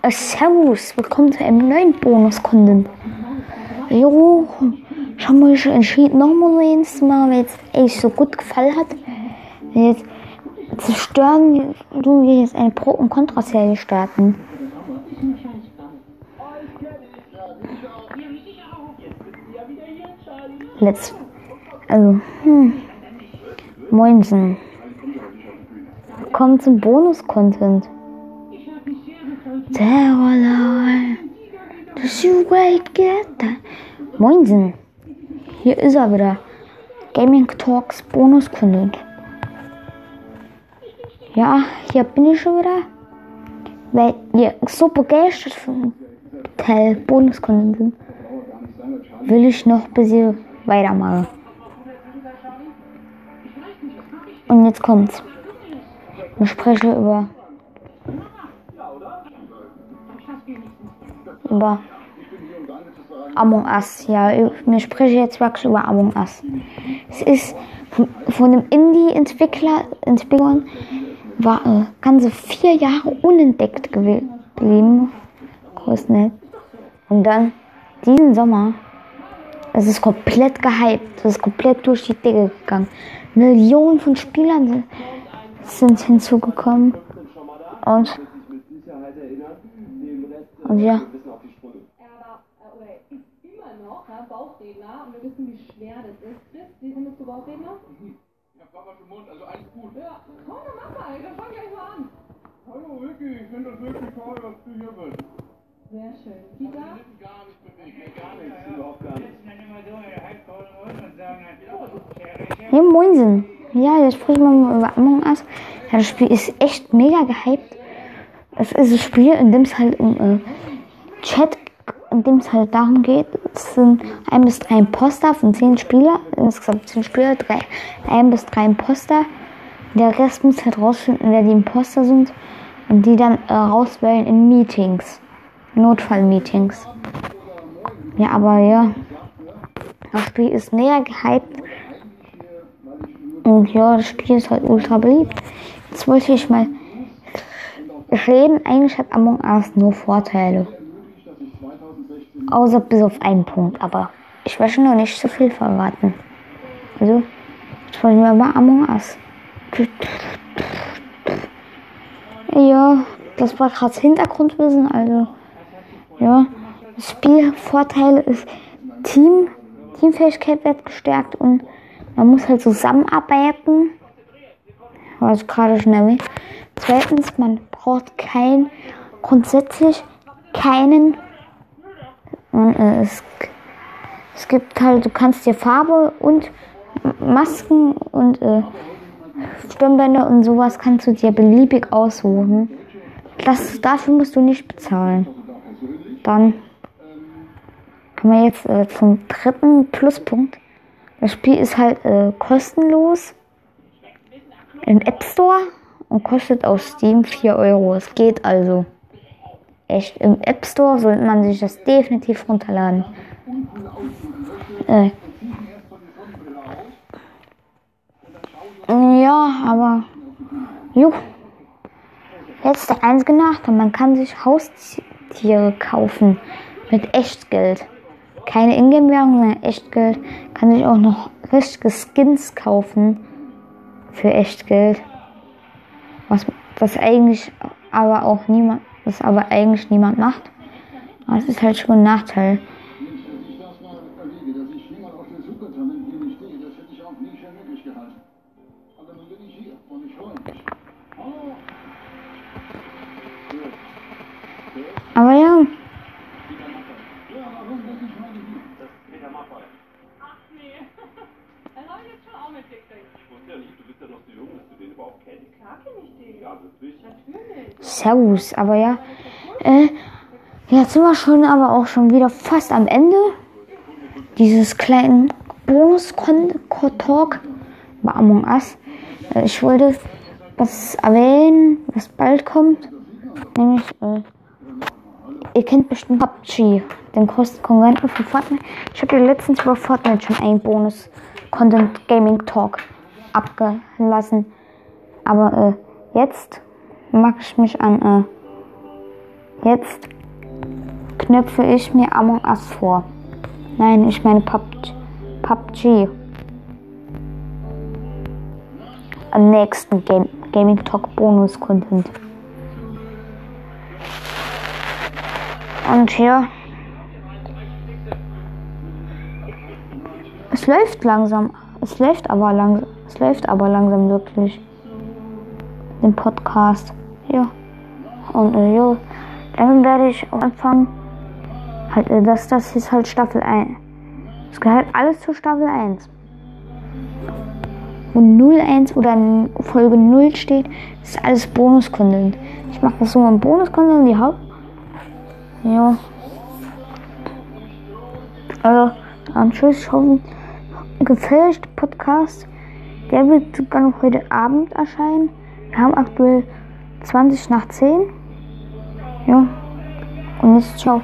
Äh, servus, willkommen zu einem neuen Bonus-Content. Jo, ich habe mich entschieden, nochmal eins zu machen, weil es echt so gut gefallen hat. Jetzt zerstören du wir jetzt eine Pro- und Contra-Serie starten. Let's. Also, hm. Moinsen. Kommt zum Bonus-Content. Das you wait get that. Moinsen. Hier ist er wieder. Gaming Talks Bonus-Content. Ja, hier bin ich schon wieder. Weil ihr so begeistert von Teil Bonus-Content sind, will ich noch ein bisschen weitermachen. Und jetzt kommt's. Ich spreche über über Among Us. Ja, mir spreche jetzt wirklich über Among Us. Es ist von, dem Indie-Entwickler, Entwicklern war äh, ganze vier Jahre unentdeckt geblieben. Großnett. Und dann diesen Sommer, es ist komplett gehypt, es ist komplett durch die Decke gegangen. Millionen von Spielern sind hinzugekommen. Und, und ja. Bauchredner und wir wissen, wie schwer das ist. Chris, wie findest du Bauchredner? Ich hab Papa schon Mund, also alles gut. Ja, komm, dann mach mal, dann fang gleich mal an. Hallo Vicky, ich finde das wirklich toll, dass du hier bist. Sehr schön. Ich Kita? hab die gar nicht bewegt, gar nichts, überhaupt gar nichts. Ja, Moinsen. Ja, jetzt sprechen wir mal über Among Us. Ja, das Spiel ist echt mega gehypt. Es ist ein Spiel, in dem es halt um äh, Chat, in dem es halt darum geht, es sind ein bis drei Imposter von zehn Spieler, insgesamt zehn Spieler, drei, ein bis drei Imposter. Der Rest muss halt rausfinden, wer die Imposter sind und die dann äh, rauswählen in Meetings, Notfallmeetings. Ja, aber ja, das Spiel ist mega gehypt. Und ja, das Spiel ist halt ultra beliebt. Jetzt wollte ich mal reden. Eigentlich hat Among Us nur Vorteile. Außer bis auf einen Punkt. Aber ich möchte noch nicht zu viel verraten. Also, jetzt wollen wir mal Among Us. Ja, das war gerade Hintergrundwissen. Also, ja. Spielvorteil ist Team. Teamfähigkeit wird gestärkt und man muss halt zusammenarbeiten. Was ich gerade schon erwähnt. Zweitens, man braucht kein, grundsätzlich keinen. Äh, es, es gibt halt, du kannst dir Farbe und Masken und äh, Stirnbänder und sowas kannst du dir beliebig aussuchen. Das, dafür musst du nicht bezahlen. Dann kommen wir jetzt äh, zum dritten Pluspunkt. Das Spiel ist halt äh, kostenlos im App Store und kostet auf Steam 4 Euro. Es geht also. Echt, im App Store sollte man sich das definitiv runterladen. Äh. Ja, aber. Jo. Letzte einzige Nachteil, man kann sich Haustiere kaufen mit Echtgeld keine Ingame-Währung, sondern Echtgeld. Kann sich auch noch richtige Skins kaufen für Echtgeld. Was das eigentlich aber auch niemand, das aber eigentlich niemand macht. Es ist halt schon ein Nachteil. Auch mitgekriegt. Ich wusste ja nicht, du bist ja noch so jung, dass du den überhaupt kennst. Klar kenn ich den. Ja. Natürlich. Servus, aber ja. Äh, jetzt sind wir schon aber auch schon wieder fast am Ende dieses kleinen Bonus-Talk bei Among Us. Äh, ich wollte was erwähnen, was bald kommt. Nämlich, äh, ihr kennt bestimmt PUBG, den größten Konkurrenten von Fortnite. Ich habe ja letztens über Fortnite schon einen Bonus-Content Gaming Talk abgelassen. Aber äh, jetzt mag ich mich an Jetzt knöpfe ich mir Among Us vor. Nein, ich meine PUBG. PUBG. Am nächsten Game Gaming Talk Bonus Content. Und hier. Es läuft langsam. Es läuft aber langsam. Es läuft aber langsam wirklich. Den Podcast. Ja. Und äh, ja. Dann werde ich auch anfangen. Halt, äh, das, das ist halt Staffel 1. Es gehört alles zu Staffel 1. Wo 01 oder Folge 0 steht, ist alles Bonus-Content. Ich mache das so im Bonus-Content, die Haupt. Ja. Also, dann tschüss. Ich gefälscht Podcast. Der wird sogar noch heute Abend erscheinen. Wir haben aktuell 20 nach 10. Ja. Und jetzt ciao.